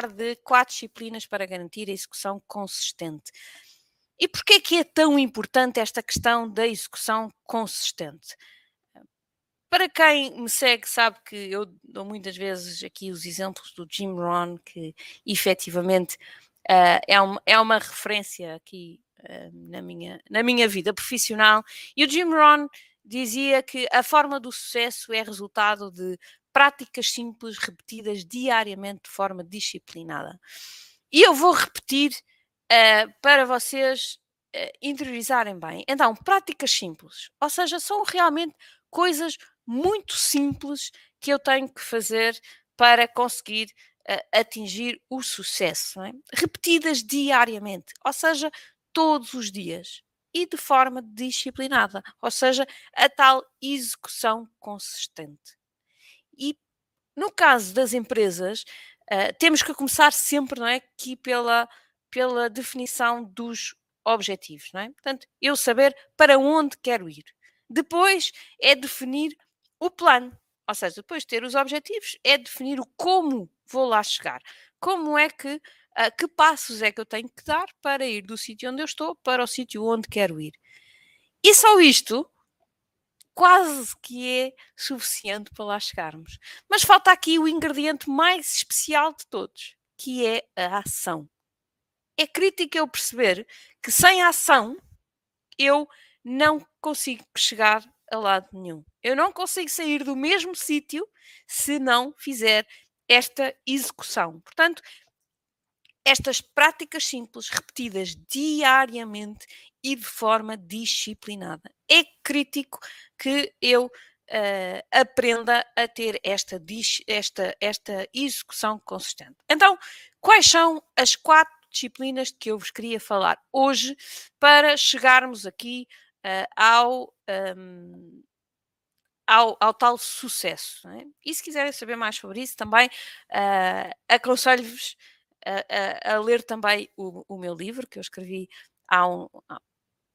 falar de quatro disciplinas para garantir a execução consistente. E porquê que é tão importante esta questão da execução consistente? Para quem me segue, sabe que eu dou muitas vezes aqui os exemplos do Jim Rohn, que efetivamente uh, é, uma, é uma referência aqui uh, na, minha, na minha vida profissional. E o Jim Rohn dizia que a forma do sucesso é resultado de práticas simples repetidas diariamente de forma disciplinada. E eu vou repetir uh, para vocês uh, interiorizarem bem. Então, práticas simples, ou seja, são realmente coisas muito simples que eu tenho que fazer para conseguir uh, atingir o sucesso, é? repetidas diariamente, ou seja, todos os dias e de forma disciplinada, ou seja, a tal execução consistente. E no caso das empresas, uh, temos que começar sempre, não é, aqui pela pela definição dos objetivos, não é? Portanto, eu saber para onde quero ir. Depois é definir o plano, ou seja, depois de ter os objetivos, é definir o como vou lá chegar. Como é que, uh, que passos é que eu tenho que dar para ir do sítio onde eu estou para o sítio onde quero ir. E só isto quase que é suficiente para lá chegarmos. Mas falta aqui o ingrediente mais especial de todos, que é a ação é crítico eu perceber que sem ação eu não consigo chegar a lado nenhum. Eu não consigo sair do mesmo sítio se não fizer esta execução. Portanto, estas práticas simples, repetidas diariamente e de forma disciplinada. É crítico que eu uh, aprenda a ter esta, esta, esta execução consistente. Então, quais são as quatro disciplinas que eu vos queria falar hoje para chegarmos aqui uh, ao, um, ao, ao, tal sucesso. É? E se quiserem saber mais sobre isso, também uh, aconselho-vos a, a, a, ler também o, o, meu livro que eu escrevi há, um, há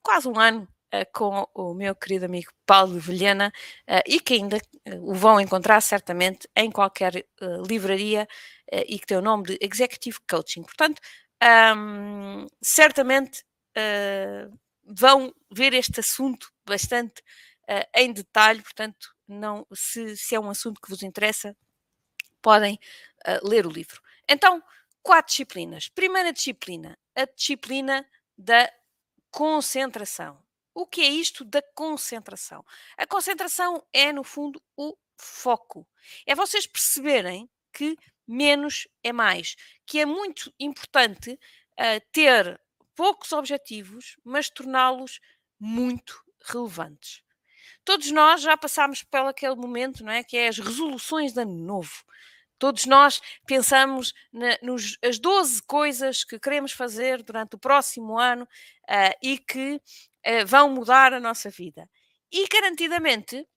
quase um ano com o meu querido amigo Paulo Vilhena uh, e que ainda uh, o vão encontrar certamente em qualquer livraria e que tem o nome de Executive Coaching. Portanto, um, certamente uh, vão ver este assunto bastante uh, em detalhe, portanto, não, se, se, é um assunto que vos interessa, podem uh, ler o livro. Então, quatro disciplinas. Primeira disciplina, a disciplina da concentração. O que é isto da concentração? A concentração é, no fundo, o foco. É vocês perceberem que menos é mais, que é muito importante uh, ter poucos objetivos, mas torná-los muito relevantes. Todos nós já passámos por aquele momento, não é? Que é as resoluções de ano novo. Todos nós pensamos na, nos as 12 coisas que queremos fazer durante o próximo ano uh, e que uh, vão mudar a nossa vida. E garantidamente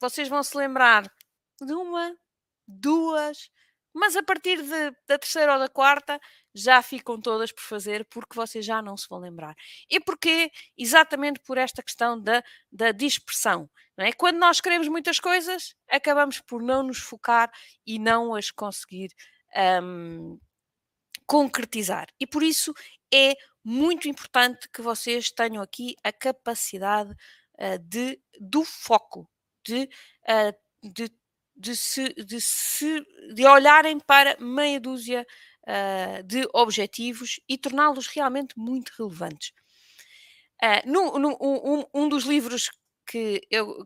vocês vão se lembrar de uma, duas, mas a partir de, da terceira ou da quarta já ficam todas por fazer porque vocês já não se vão lembrar. E porquê? Exatamente por esta questão da, da dispersão. Não é? Quando nós queremos muitas coisas, acabamos por não nos focar e não as conseguir um, concretizar. E por isso é muito importante que vocês tenham aqui a capacidade uh, de, do foco, de, uh, de de, se, de, se, de olharem para meia dúzia uh, de objetivos e torná-los realmente muito relevantes. No, no, um, um, dos livros que eu,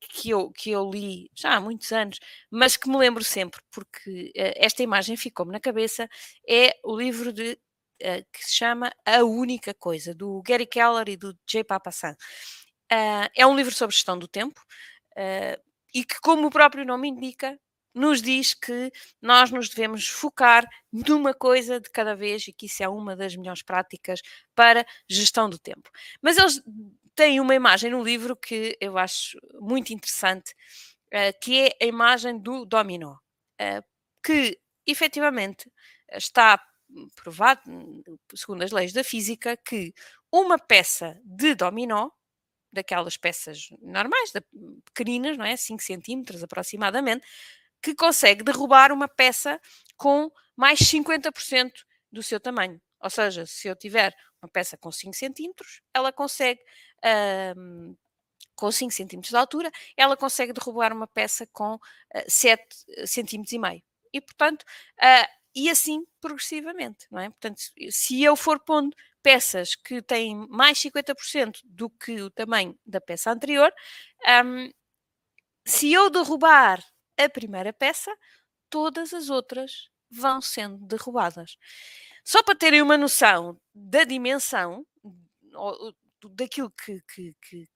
que, eu, que eu li já há muitos anos, mas que me lembro sempre, porque uh, esta imagem ficou-me na cabeça, é o livro de, que se chama A Única Coisa, do Gary Keller e do Jay Papasan. é um livro sobre gestão do tempo. Uh, e que, como o próprio nome indica, nos diz que nós nos devemos focar numa coisa de cada vez e que isso é uma das melhores práticas para gestão do tempo. Mas eles têm uma imagem no livro que eu acho muito interessante, uh, que é a imagem do dominó, uh, que efetivamente está provado, segundo as leis da física, que uma peça de dominó daquelas peças normais, da, pequeninas, não é? 5 centímetros aproximadamente, que consegue derrubar uma peça com mais 50% do seu tamanho. Ou seja, se eu tiver uma peça com 5 centímetros, ela consegue, um, com 5 centímetros de altura, ela consegue derrubar uma peça com uh, 7 centímetros e meio. E, portanto, uh, e assim progressivamente, não é? Portanto, se eu for pondo peças que têm mais 50% do que o tamanho da peça anterior, um, se eu derrubar a primeira peça, todas as outras vão sendo derrubadas. Só para terem uma noção da dimensão daquilo que, que, que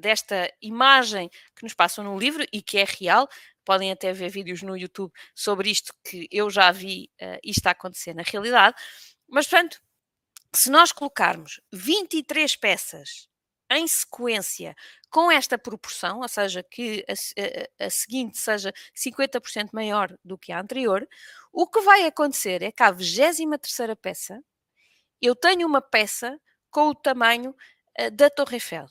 desta imagem que nos passam no livro e que é real, podem até ver vídeos no YouTube sobre isto que eu já vi uh, isto a acontecer na realidade. Mas, portanto, se nós colocarmos 23 peças em sequência com esta proporção, ou seja, que a, a, a seguinte seja 50% maior do que a anterior, o que vai acontecer é que à 23 peça eu tenho uma peça com o tamanho uh, da Torre Eiffel.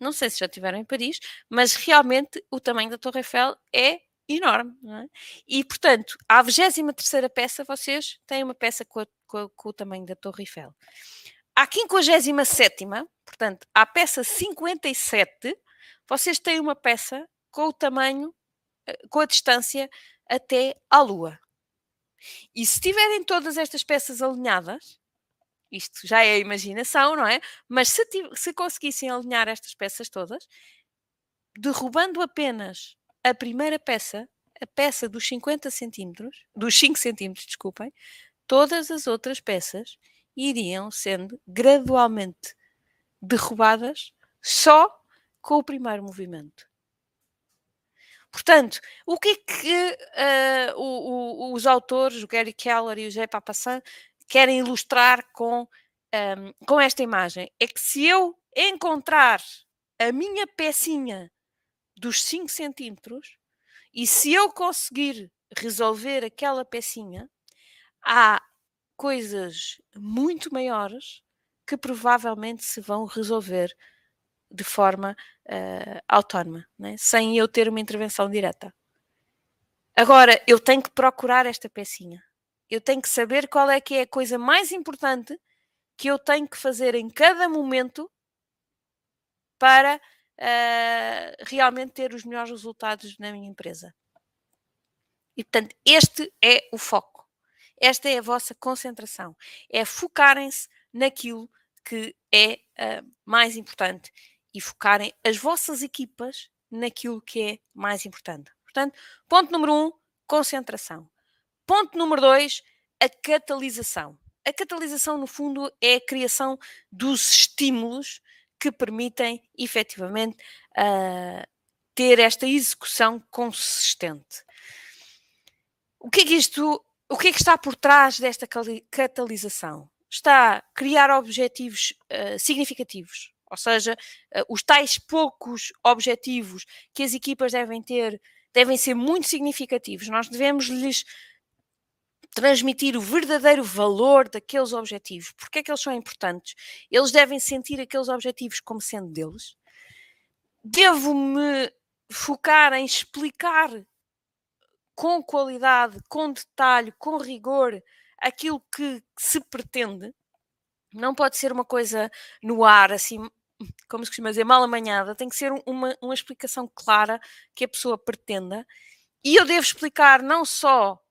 Não sei se já tiveram em Paris, mas realmente o tamanho da Torre Eiffel é enorme. É? E, portanto, à 23 peça, vocês têm uma peça com, a, com, a, com o tamanho da Torre Eiffel. À 57, portanto, à peça 57, vocês têm uma peça com o tamanho, eh, com a distância até à Lua. E se tiverem todas estas peças alinhadas, isto já é a imaginação, não é? Mas se, se conseguissem alinhar estas peças todas, derrubando apenas a primeira peça, a peça dos 50 centímetros, dos 5 centímetros, desculpem, todas as outras peças iriam sendo gradualmente derrubadas só com o primeiro movimento. Portanto, o que é que uh, o, o, os autores, o Gary Keller e o Jay Papasan, querem ilustrar com, um, ehm, com esta imagem? É que se eu encontrar a minha pecinha dos 5 centímetros e se eu conseguir resolver aquela pecinha, há coisas muito maiores que provavelmente se vão resolver de forma uh, autónoma, né? sem eu ter uma intervenção direta. Agora, eu tenho que procurar esta pecinha. Eu tenho que saber qual é que é a coisa mais importante que eu tenho que fazer em cada momento para uh, realmente ter os melhores resultados na minha empresa. E portanto, este é o foco. Esta é a vossa concentração. É focarem-se naquilo que é uh, mais importante e focarem as vossas equipas naquilo que é mais importante. Portanto, ponto número um, concentração. Ponto número dois, a catalisação. A catalisação, no fundo, é a criação dos estímulos que permitem efetivamente uh, ter esta execução consistente. O que é que isto, o que é que está por trás desta catalisação? Está criar objetivos uh, significativos, ou seja, uh, os tais poucos objetivos que as equipas devem ter devem ser muito significativos. Nós devemos lhes transmitir o verdadeiro valor daqueles objetivos. Porque é que eles são importantes? Eles devem sentir aqueles objetivos como sendo deles. Devo-me focar em explicar com qualidade, com detalhe, com rigor aquilo que se pretende. Não pode ser uma coisa no ar, assim, como se costuma dizer, mal amanhada. Tem que ser uma, uma explicação clara que a pessoa pretenda. E eu devo explicar não só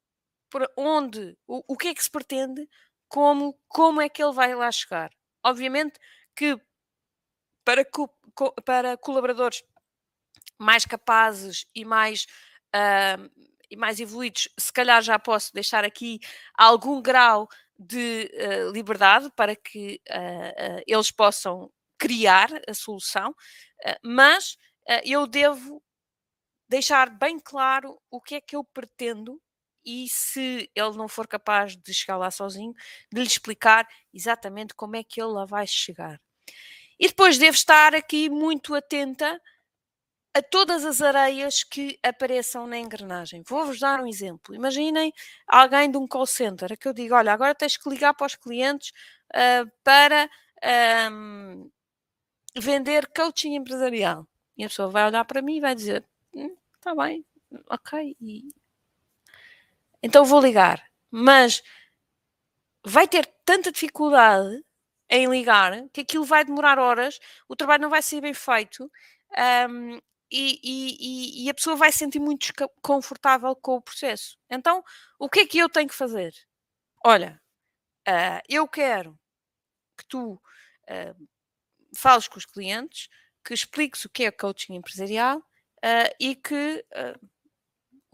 por onde, o, o que é que se pretende, como, como é que ele vai lá chegar. Obviamente que para, co, para colaboradores mais capazes e mais, uh, e mais evoluídos, se calhar já posso deixar aqui algum grau de uh, liberdade para que uh, eles possam criar a solução, mas eu devo deixar bem claro o que é que eu pretendo e se ele não for capaz de chegar lá sozinho, de lhe explicar exatamente como é que ele lá vai chegar. E depois devo estar aqui muito atenta a todas as areias que apareçam na engrenagem. Vou-vos dar um exemplo. Imaginem alguém de um call center que eu digo: olha, agora tens que ligar para os clientes uh, para um, vender coaching empresarial. E a pessoa vai olhar para mim e vai dizer: está hum, bem, ok, e então vou ligar. Mas vai ter tanta dificuldade em ligar que aquilo vai demorar horas, o trabalho não vai ser bem feito um, e, e, e, a pessoa vai se sentir muito desconfortável com o processo. Então, o que é que eu tenho que fazer? Olha, uh, eu quero que tu uh, fales com os clientes, que expliques o que é coaching empresarial uh, e que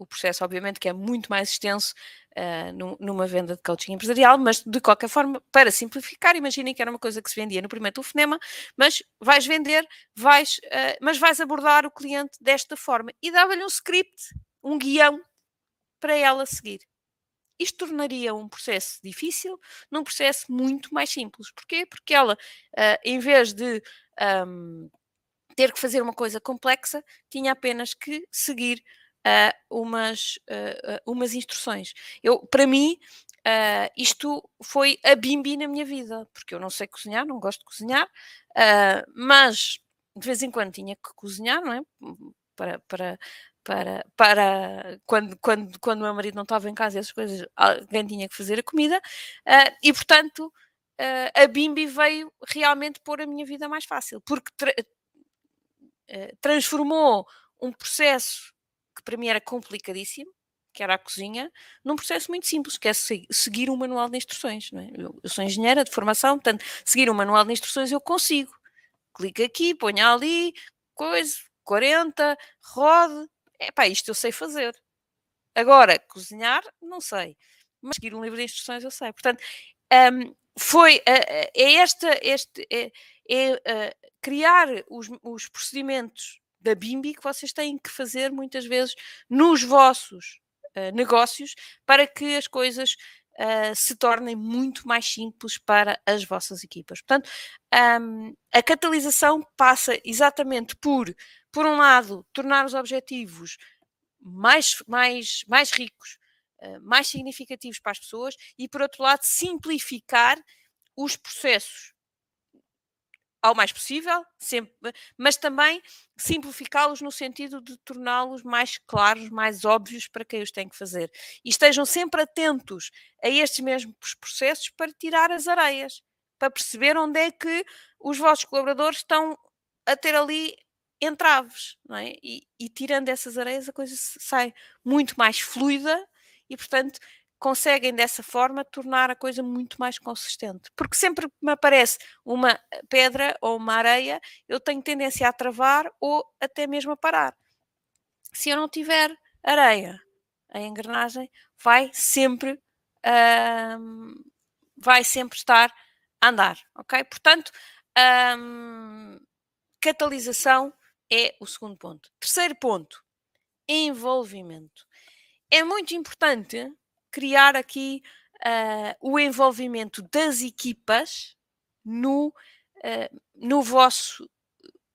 o processo, obviamente, que é muito mais extenso uh, numa venda de coaching empresarial, mas de qualquer forma, para simplificar, imaginem que era uma coisa que se vendia no primeiro telefonema, mas vais vender, vais, uh, mas vais abordar o cliente desta forma e dava-lhe um script, um guião para ela seguir. Isto tornaria um processo difícil num processo muito mais simples. Porquê? Porque ela, uh, em vez de um, ter que fazer uma coisa complexa, tinha apenas que seguir uh, umas, uh, umas instruções. Eu, para mim, uh, isto foi a bimbi na minha vida, porque eu não sei cozinhar, não gosto de cozinhar, mas de vez em quando tinha que cozinhar, não é? Para, para, para, para quando, quando, quando meu marido não estava em casa, essas coisas, alguém tinha que fazer a comida, e portanto. a Bimbi veio realmente pôr a minha vida mais fácil, porque tra transformou um processo que para mim era complicadíssimo, que era a cozinha, num processo muito simples, que é seguir um manual de instruções. É? Eu, sou engenheira de formação, portanto, seguir um manual de instruções eu consigo. Clica aqui, ponha ali, coisa, 40, rode. É pá, isto eu sei fazer. Agora, cozinhar, não sei. Mas seguir um livro de instruções eu sei. Portanto, um, foi, uh, é esta, este, é, é uh, criar os, os procedimentos da BIMBI que vocês têm que fazer muitas vezes nos vossos uh, negócios para que as coisas uh, se tornem muito mais simples para as vossas equipas. Portanto, um, a catalisação passa exatamente por, por um lado, tornar os objetivos mais, mais, mais ricos, uh, mais significativos para as pessoas e, por outro lado, simplificar os processos ao mais possível, sempre, mas também simplificá-los no sentido de torná-los mais claros, mais óbvios para quem os tem que fazer. E estejam sempre atentos a estes mesmos processos para tirar as areias, para perceber onde é que os vossos colaboradores estão a ter ali entraves, não é? E, e tirando essas areias a coisa sai muito mais fluida e, portanto, conseguem dessa forma tornar a coisa muito mais consistente. Porque sempre que me aparece uma pedra ou uma areia, eu tenho tendência a travar ou até mesmo a parar. Se eu não tiver areia, a engrenagem vai sempre vai sempre estar a andar, ok? Portanto, hum, catalisação é o segundo ponto. Terceiro ponto, envolvimento. É muito importante criar aqui uh, o envolvimento das equipas no, uh, no, vosso,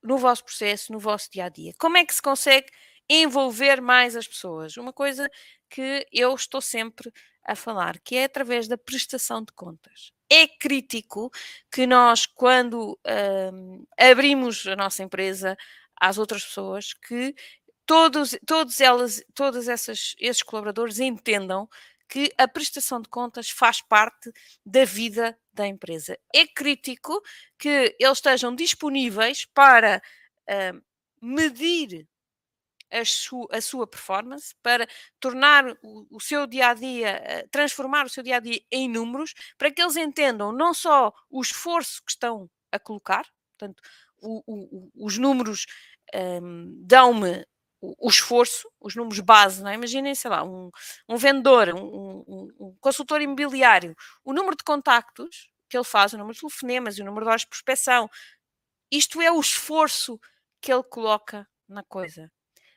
no vosso processo, no vosso dia a dia. Como é que se consegue envolver mais as pessoas? Uma coisa que eu estou sempre a falar, que é através da prestação de contas. É crítico que nós, quando uh, abrimos a nossa empresa às outras pessoas, que todos, todos elas, todos essas, esses colaboradores entendam que a prestação de contas faz parte da vida da empresa. É crítico que eles estejam disponíveis para uh, medir a, su a, sua performance, para tornar o, o seu dia a dia, uh, transformar o seu dia a dia em números, para que eles entendam não só o esforço que estão a colocar, portanto, o, o, os números um, dão-me o, esforço, os números base, não é? Imaginem, sei lá, um, um vendedor, um, um, um, consultor imobiliário, o número de contactos que ele faz, o número de telefonemas e o número de horas de prospecção, isto é o esforço que ele coloca na coisa.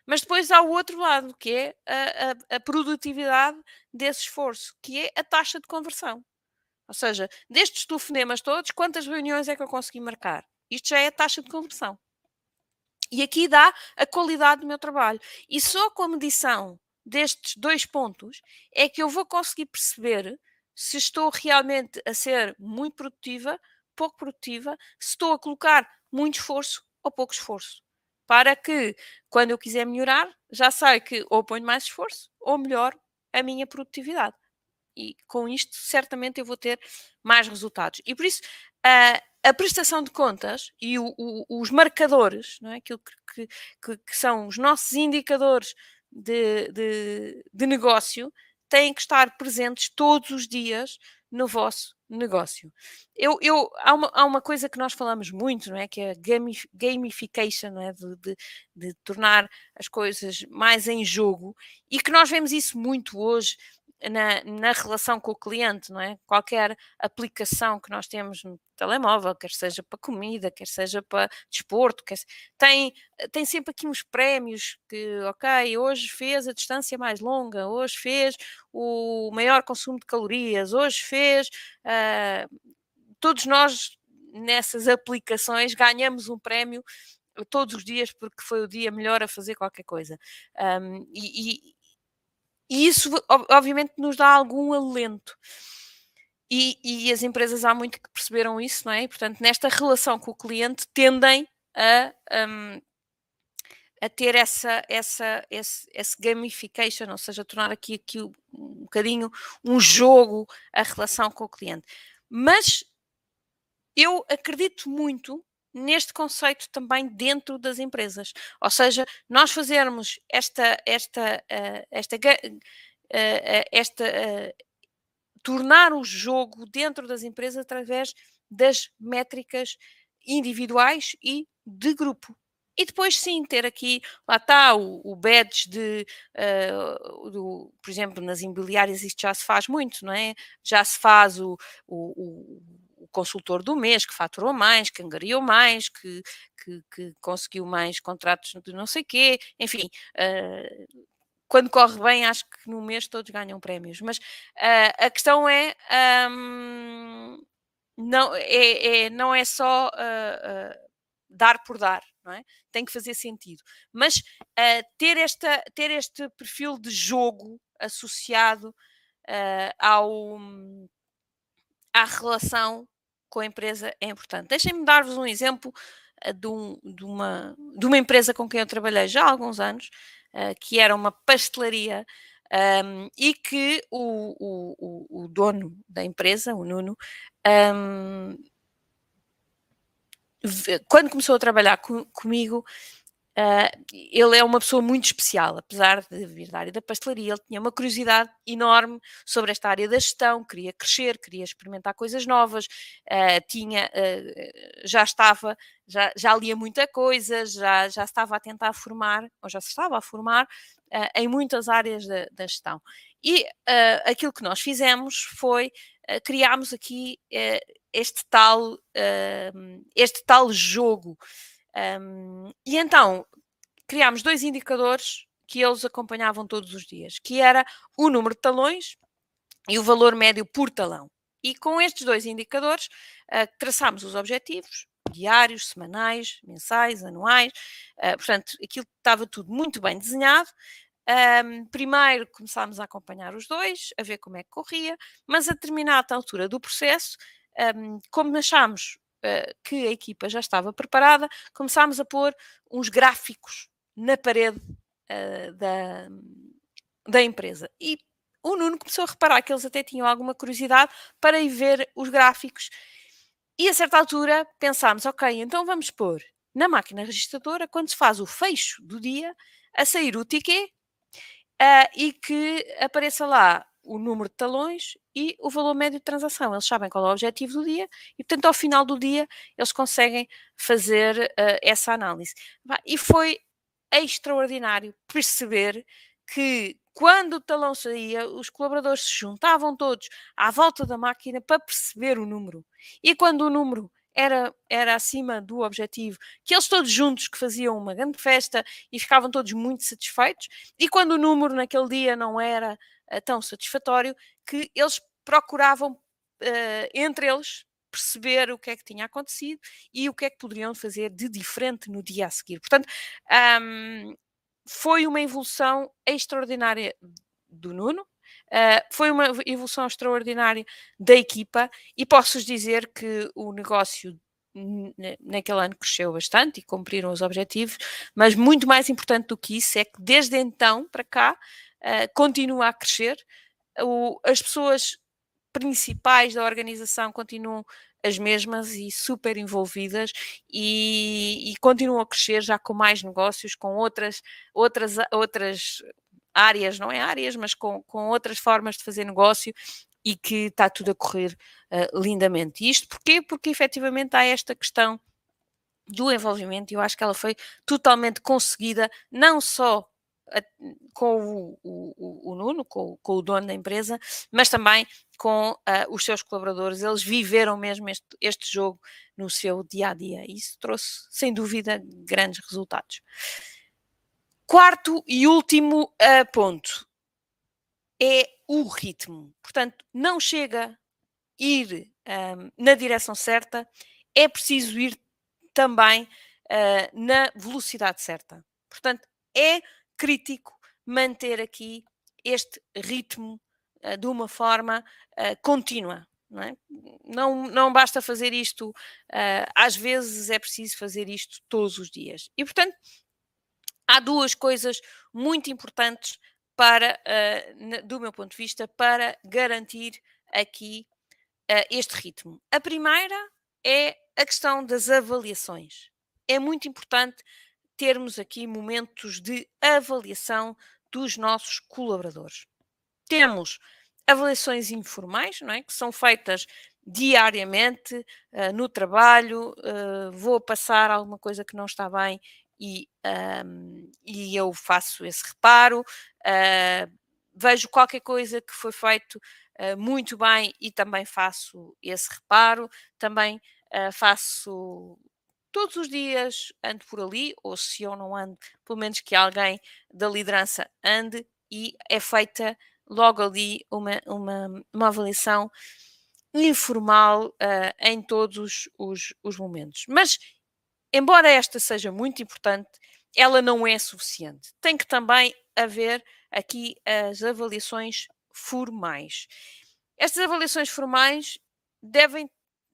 Mas depois há o outro lado, que é a, a, a produtividade desse esforço, que é a taxa de conversão. Ou seja, destes telefonemas todos, quantas reuniões é que eu consegui marcar? Isto já é a taxa de conversão. E aqui dá a qualidade do meu trabalho. E só com a medição destes dois pontos é que eu vou conseguir perceber se estou realmente a ser muito produtiva, pouco produtiva, se estou a colocar muito esforço ou pouco esforço. Para que, quando eu quiser melhorar, já sei que ou ponho mais esforço ou melhor a minha produtividade. E com isto, certamente, eu vou ter mais resultados. E por isso, a, a prestação de contas e o, o, os marcadores, não é? aquilo que, que, que são os nossos indicadores de, de, de negócio, têm que estar presentes todos os dias no vosso negócio. Eu, eu, há, uma, há uma coisa que nós falamos muito, não é? Que é a gamification, não é? De, de, de tornar as coisas mais em jogo e que nós vemos isso muito hoje na, na, relação com o cliente, não é? Qualquer aplicação que nós temos no telemóvel, quer seja para comida, quer seja para desporto, quer, tem, tem sempre aqui uns prémios que, ok, hoje fez a distância mais longa, hoje fez o maior consumo de calorias, hoje fez. Uh, todos nós nessas aplicações ganhamos um prémio todos os dias porque foi o dia melhor a fazer qualquer coisa. Um, e, e isso, obviamente, nos dá algum alento. E, e, as empresas há muito que perceberam isso, não é? E, portanto, nesta relação com o cliente, tendem a, um, a ter essa, essa, esse, esse, gamification, ou seja, tornar aqui, aqui um bocadinho um jogo a relação com o cliente. Mas eu acredito muito neste conceito também dentro das empresas. Ou seja, nós fazermos esta, esta, uh, esta, uh, esta tornar o jogo dentro das empresas através das métricas individuais e de grupo. E depois sim ter aqui, lá está o, o badge de, uh, do, por exemplo, nas imobiliárias isto já se faz muito, não é? Já se faz o, o, consultor do mês, que faturou mais, que angariou mais, que, que, que conseguiu mais contratos de não sei quê, enfim. Uh, quando corre bem, acho que no mês todos ganham prémios. Mas uh, a questão é, um, não, é, é, não é só uh, dar por dar, não é? Tem que fazer sentido. Mas ter, esta, ter este perfil de jogo associado ao, à relação com a empresa é importante. Deixem-me dar-vos um exemplo uh, de, um, de, uma, de uma empresa com quem eu trabalhei já há alguns anos, uh, que era uma pastelaria um, e que o, o, o, dono da empresa, o Nuno, um, quando começou a trabalhar com, comigo, Uh, ele é uma pessoa muito especial, apesar de vir da área da pastelaria, ele tinha uma curiosidade enorme sobre esta área da gestão, queria crescer, queria experimentar coisas novas, uh, tinha, uh, já estava, já, já lia muita coisa, já, já estava a tentar formar, ou já se estava a formar, em muitas áreas da, da gestão. E aquilo que nós fizemos foi criarmos aqui este tal, este tal jogo um, e então criámos dois indicadores que eles acompanhavam todos os dias, que era o número de talões e o valor médio por talão. E com estes dois indicadores uh, traçámos os objetivos diários, semanais, mensais, anuais. Uh, portanto, aquilo estava tudo muito bem desenhado. Um, primeiro começámos a acompanhar os dois, a ver como é que corria, mas a determinada altura do processo, um, como achámos uh, que a equipa já estava preparada, começámos a pôr uns gráficos na parede uh, da, da empresa. E o Nuno começou a reparar que eles até tinham alguma curiosidade para ir ver os gráficos. E a certa altura pensámos, ok, então vamos pôr na máquina registradora, quando se faz o fecho do dia, a sair o ticket uh, e que apareça lá o número de talões e o valor médio de transação. Eles sabem qual é o objetivo do dia e, portanto, ao final do dia, eles conseguem fazer uh, essa análise. E foi extraordinário perceber que quando o talão saía, os colaboradores se juntavam todos à volta da máquina para perceber o número. E quando o número era, era acima do objetivo, que eles todos juntos que faziam uma grande festa e ficavam todos muito satisfeitos, e quando o número naquele dia não era uh, tão satisfatório, que eles procuravam uh, entre eles perceber o que é que tinha acontecido e o que é que poderiam fazer de diferente no dia a seguir. Portanto, um, foi uma evolução extraordinária do Nuno, Uh, foi uma evolução extraordinária da equipa e posso-vos dizer que o negócio naquele ano cresceu bastante e cumpriram os objetivos, mas muito mais importante do que isso é que desde então para cá uh, continua a crescer, o, as pessoas principais da organização continuam as mesmas e super envolvidas e, e, continuam a crescer já com mais negócios, com outras, outras, outras áreas, não é áreas, mas com, com outras formas de fazer negócio e que está tudo a correr uh, lindamente. Isto porquê? Porque efetivamente há esta questão do envolvimento e eu acho que ela foi totalmente conseguida, não só com o, o, o, Nuno, com, com, o dono da empresa, mas também com uh, os seus colaboradores. Eles viveram mesmo este, este jogo no seu dia a dia e isso trouxe, sem dúvida, grandes resultados. Quarto e último uh, ponto é o ritmo. Portanto, não chega ir um, na direção certa, é preciso ir também uh, na velocidade certa. Portanto, é crítico manter aqui este ritmo uh, de uma forma uh, contínua. Não, é? não, não, basta fazer isto, às vezes é preciso fazer isto todos os dias. E, portanto, há duas coisas muito importantes para, do meu ponto de vista, para garantir aqui este ritmo. A primeira é a questão das avaliações. É muito importante termos aqui momentos de avaliação dos nossos colaboradores. Temos avaliações informais, não é? que são feitas diariamente uh, no trabalho, uh, vou passar alguma coisa que não está bem e, um, e eu faço esse reparo, uh, vejo qualquer coisa que foi feito muito bem e também faço esse reparo, também faço todos os dias, ando por ali, ou se eu não ando, pelo menos que alguém da liderança ande e é feita logo ali uma, uma, uma avaliação informal uh, em todos os, os momentos. Mas, embora esta seja muito importante, ela não é suficiente. Tem que também haver aqui as avaliações formais. Estas avaliações formais devem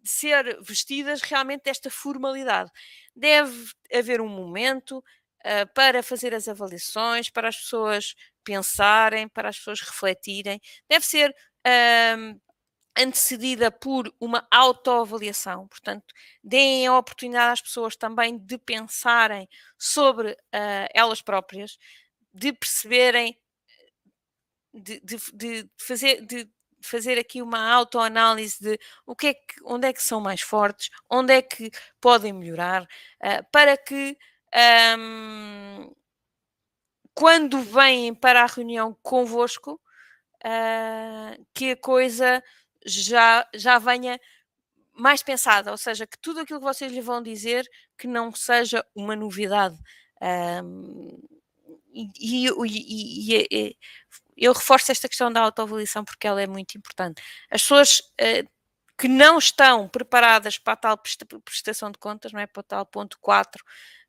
ser vestidas realmente desta formalidade. Deve haver um momento uh, para fazer as avaliações, para as pessoas pensarem, para as pessoas refletirem. Deve ser uh, antecedida por uma autoavaliação. Portanto, deem a oportunidade às pessoas também de pensarem sobre uh, elas próprias, de perceberem, de, de, de fazer, de fazer aqui uma autoanálise de o que é que, onde é que são mais fortes, onde é que podem melhorar, uh, para que um, quando vêm para a reunião convosco, uh, que a coisa já, já venha mais pensada, ou seja, que tudo aquilo que vocês lhe vão dizer que não seja uma novidade. Um, e, e, e, e, eu reforço esta questão da autoavaliação porque ela é muito importante. As pessoas uh, que não estão preparadas para a tal prestação de contas, não é? Para o tal ponto 4,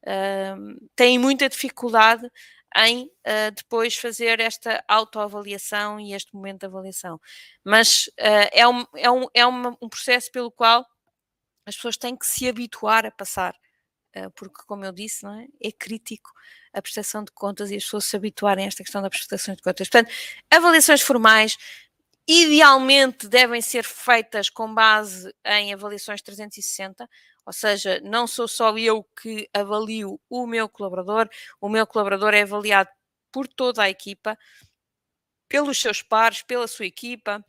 uh, têm muita dificuldade em uh, depois fazer esta autoavaliação e este momento de avaliação. Mas uh, é, um, é, um, é um processo pelo qual as pessoas têm que se habituar a passar. Eh, porque, como eu disse, não é? é crítico a prestação de contas e as pessoas se habituarem a esta questão da prestação de contas. Portanto, avaliações formais idealmente devem ser feitas com base em avaliações 360, ou seja, não sou só eu que avalio o meu colaborador, o meu colaborador é avaliado por toda a equipa, pelos seus pares, pela sua equipa,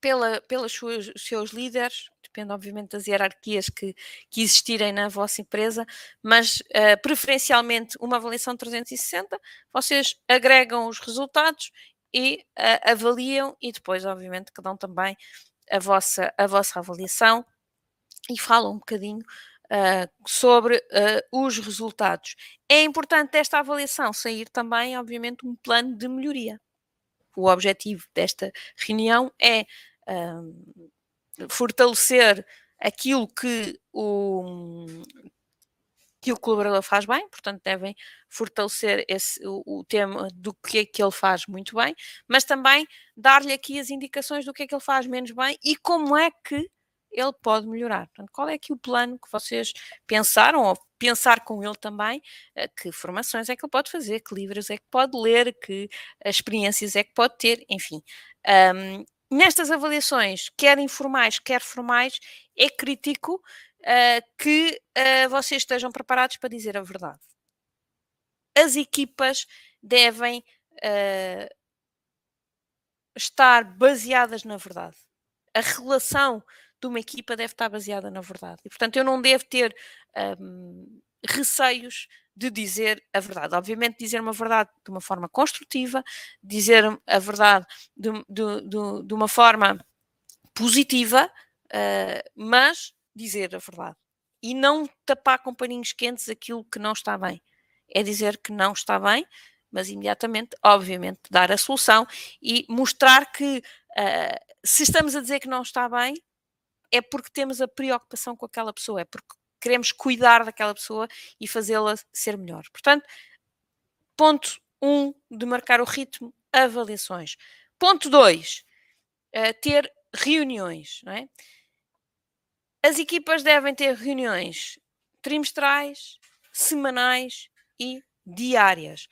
pela, pelos seus, seus líderes, depende obviamente das hierarquias que, que existirem na vossa empresa, mas uh, preferencialmente uma avaliação 360, vocês agregam os resultados e uh, avaliam e depois obviamente que dão também a vossa, a vossa avaliação e falam um bocadinho Uh, sobre uh, os resultados. É importante desta avaliação sair também, obviamente, um plano de melhoria. O objetivo desta reunião é uh, fortalecer aquilo que o, que o colaborador faz bem, portanto, devem fortalecer esse, o, o, tema do que é que ele faz muito bem, mas também dar-lhe aqui as indicações do que é que ele faz menos bem e como é que ele pode melhorar. Portanto, qual é aqui o plano que vocês pensaram, ou pensar com ele também, uh, que formações é que ele pode fazer, que livros é que pode ler, que experiências é que pode ter, enfim. Um, nestas avaliações, quer informais, quer formais, é crítico uh, que uh, vocês estejam preparados para dizer a verdade. As equipas devem uh, estar baseadas na verdade. A relação de uma equipa deve estar baseada na verdade. E, portanto, eu não devo ter um, receios de dizer a verdade. Obviamente, dizer uma verdade de uma forma construtiva, dizer a verdade de, de, de, de uma forma positiva, uh, mas dizer a verdade. E não tapar com paninhos quentes aquilo que não está bem. É dizer que não está bem, mas imediatamente, obviamente, dar a solução e mostrar que uh, se estamos a dizer que não está bem, é porque temos a preocupação com aquela pessoa, é porque queremos cuidar daquela pessoa e fazê-la ser melhor. Portanto, ponto 1 um de marcar o ritmo, avaliações. Ponto 2, uh, eh, ter reuniões. É? As equipas devem ter reuniões trimestrais, semanais e diárias.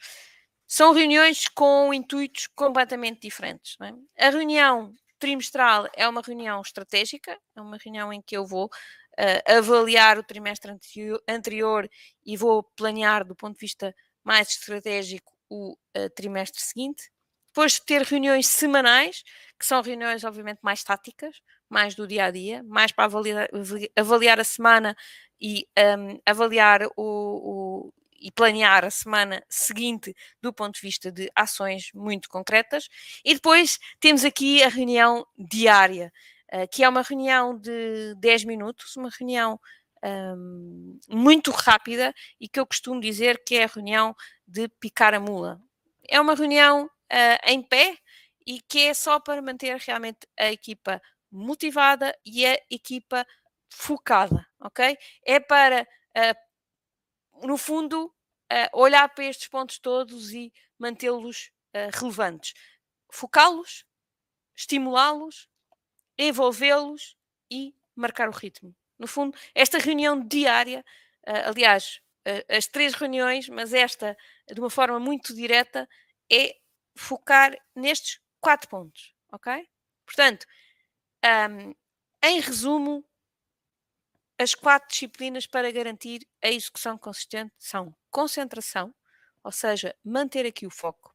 São reuniões com intuitos completamente diferentes. É? A reunião trimestral é uma reunião estratégica, é uma reunião em que eu vou uh, avaliar o trimestre anterior e vou planear do ponto de vista mais estratégico o uh, trimestre seguinte. Depois ter reuniões semanais, que são reuniões obviamente mais táticas, mais do dia a dia, mais para avaliar, avaliar a semana e um, avaliar o, o, e planear a semana seguinte do ponto de vista de ações muito concretas. E depois temos aqui a reunião diária, que é uma reunião de 10 minutos, uma reunião um, muito rápida e que eu costumo dizer que é a reunião de picar a mula. É uma reunião uh, em pé e que é só para manter realmente a equipa motivada e a equipa focada, ok? É para uh, no fundo, uh, olhar para estes pontos todos e mantê-los relevantes. Focá-los, estimulá-los, envolvê-los e marcar o ritmo. No fundo, esta reunião diária, uh, aliás, as três reuniões, mas esta de uma forma muito direta, é focar nestes quatro pontos, ok? Portanto, um, em resumo, as quatro disciplinas para garantir a execução consistente são concentração, ou seja, manter aqui o foco,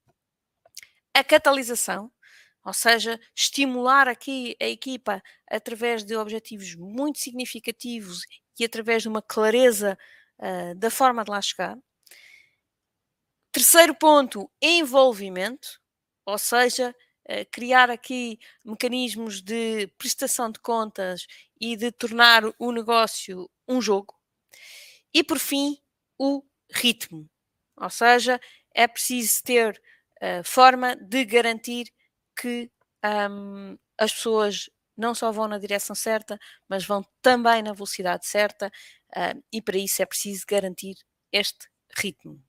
a catalisação, ou seja, estimular aqui a equipa através de objetivos muito significativos e através de uma clareza uh, da forma de lá chegar. Terceiro ponto, envolvimento, ou seja, uh, criar aqui mecanismos de prestação de contas e de tornar o negócio um jogo. E por fim, o ritmo. Ou seja, é preciso ter uh, forma de garantir que um, as pessoas não só vão na direção certa, mas vão também na velocidade certa, uh, e para isso é preciso garantir este ritmo.